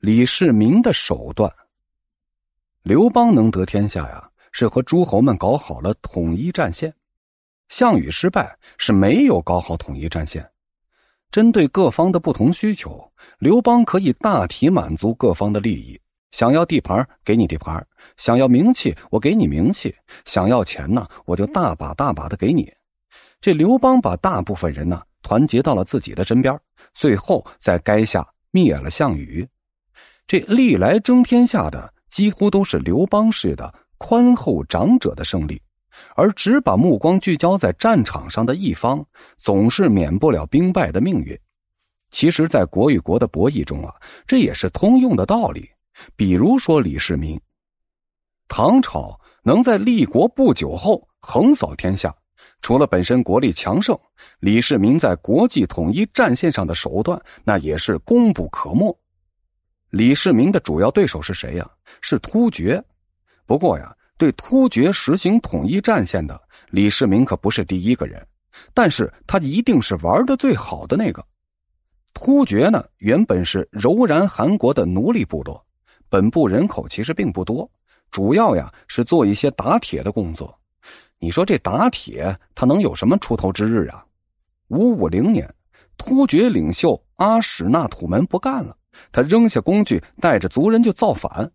李世民的手段。刘邦能得天下呀，是和诸侯们搞好了统一战线；项羽失败是没有搞好统一战线。针对各方的不同需求，刘邦可以大体满足各方的利益。想要地盘，给你地盘；想要名气，我给你名气；想要钱呢，我就大把大把的给你。这刘邦把大部分人呢团结到了自己的身边，最后在垓下灭了项羽。这历来争天下的。几乎都是刘邦式的宽厚长者的胜利，而只把目光聚焦在战场上的一方，总是免不了兵败的命运。其实，在国与国的博弈中啊，这也是通用的道理。比如说李世民，唐朝能在立国不久后横扫天下，除了本身国力强盛，李世民在国际统一战线上的手段，那也是功不可没。李世民的主要对手是谁呀？是突厥。不过呀，对突厥实行统一战线的李世民可不是第一个人，但是他一定是玩的最好的那个。突厥呢，原本是柔然汗国的奴隶部落，本部人口其实并不多，主要呀是做一些打铁的工作。你说这打铁，他能有什么出头之日啊？五五零年，突厥领袖阿史那土门不干了。他扔下工具，带着族人就造反。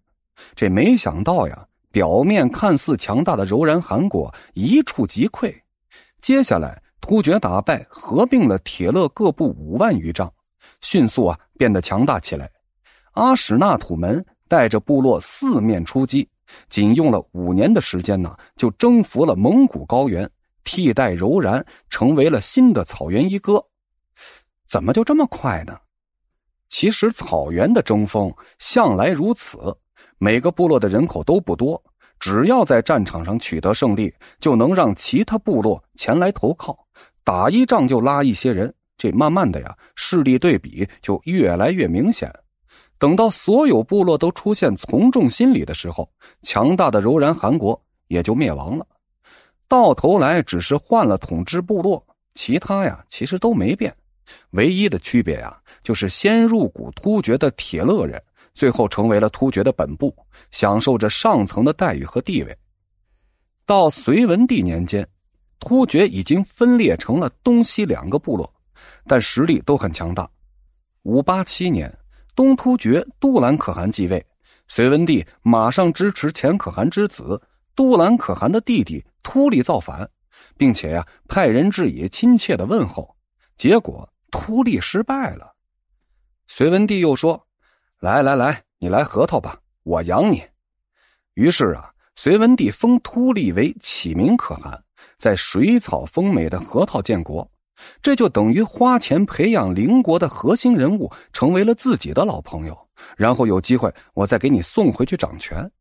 这没想到呀，表面看似强大的柔然汗国一触即溃。接下来，突厥打败，合并了铁勒各部五万余帐，迅速啊变得强大起来。阿史那土门带着部落四面出击，仅用了五年的时间呢，就征服了蒙古高原，替代柔然成为了新的草原一哥。怎么就这么快呢？其实草原的争锋向来如此，每个部落的人口都不多，只要在战场上取得胜利，就能让其他部落前来投靠，打一仗就拉一些人，这慢慢的呀，势力对比就越来越明显。等到所有部落都出现从众心理的时候，强大的柔然汗国也就灭亡了。到头来只是换了统治部落，其他呀其实都没变。唯一的区别呀，就是先入股突厥的铁勒人，最后成为了突厥的本部，享受着上层的待遇和地位。到隋文帝年间，突厥已经分裂成了东西两个部落，但实力都很强大。五八七年，东突厥都兰可汗继位，隋文帝马上支持前可汗之子都兰可汗的弟弟突利造反，并且呀，派人致以亲切的问候，结果。突利失败了，隋文帝又说：“来来来，你来核桃吧，我养你。”于是啊，隋文帝封突利为启明可汗，在水草丰美的核桃建国，这就等于花钱培养邻国的核心人物，成为了自己的老朋友，然后有机会我再给你送回去掌权。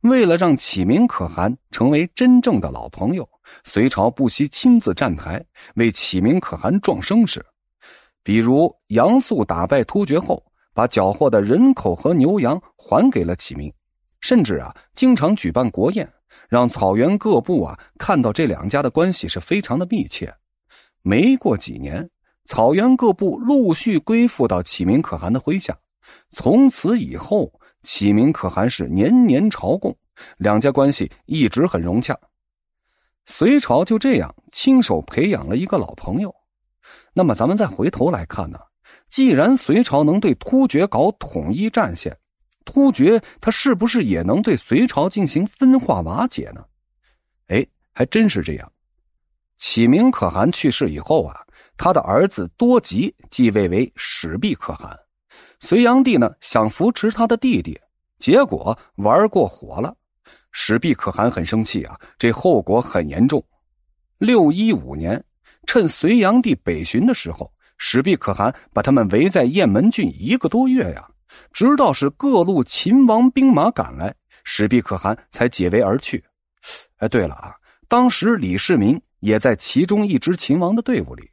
为了让启明可汗成为真正的老朋友，隋朝不惜亲自站台为启明可汗壮声势。比如杨素打败突厥后，把缴获的人口和牛羊还给了启明，甚至啊，经常举办国宴，让草原各部啊看到这两家的关系是非常的密切。没过几年，草原各部陆续归附到启明可汗的麾下，从此以后，启明可汗是年年朝贡，两家关系一直很融洽。隋朝就这样亲手培养了一个老朋友。那么咱们再回头来看呢，既然隋朝能对突厥搞统一战线，突厥他是不是也能对隋朝进行分化瓦解呢？哎，还真是这样。启明可汗去世以后啊，他的儿子多吉继位为始毕可汗。隋炀帝呢想扶持他的弟弟，结果玩过火了。始毕可汗很生气啊，这后果很严重。六一五年。趁隋炀帝北巡的时候，史毕可汗把他们围在雁门郡一个多月呀，直到是各路秦王兵马赶来，史毕可汗才解围而去。哎，对了啊，当时李世民也在其中一支秦王的队伍里。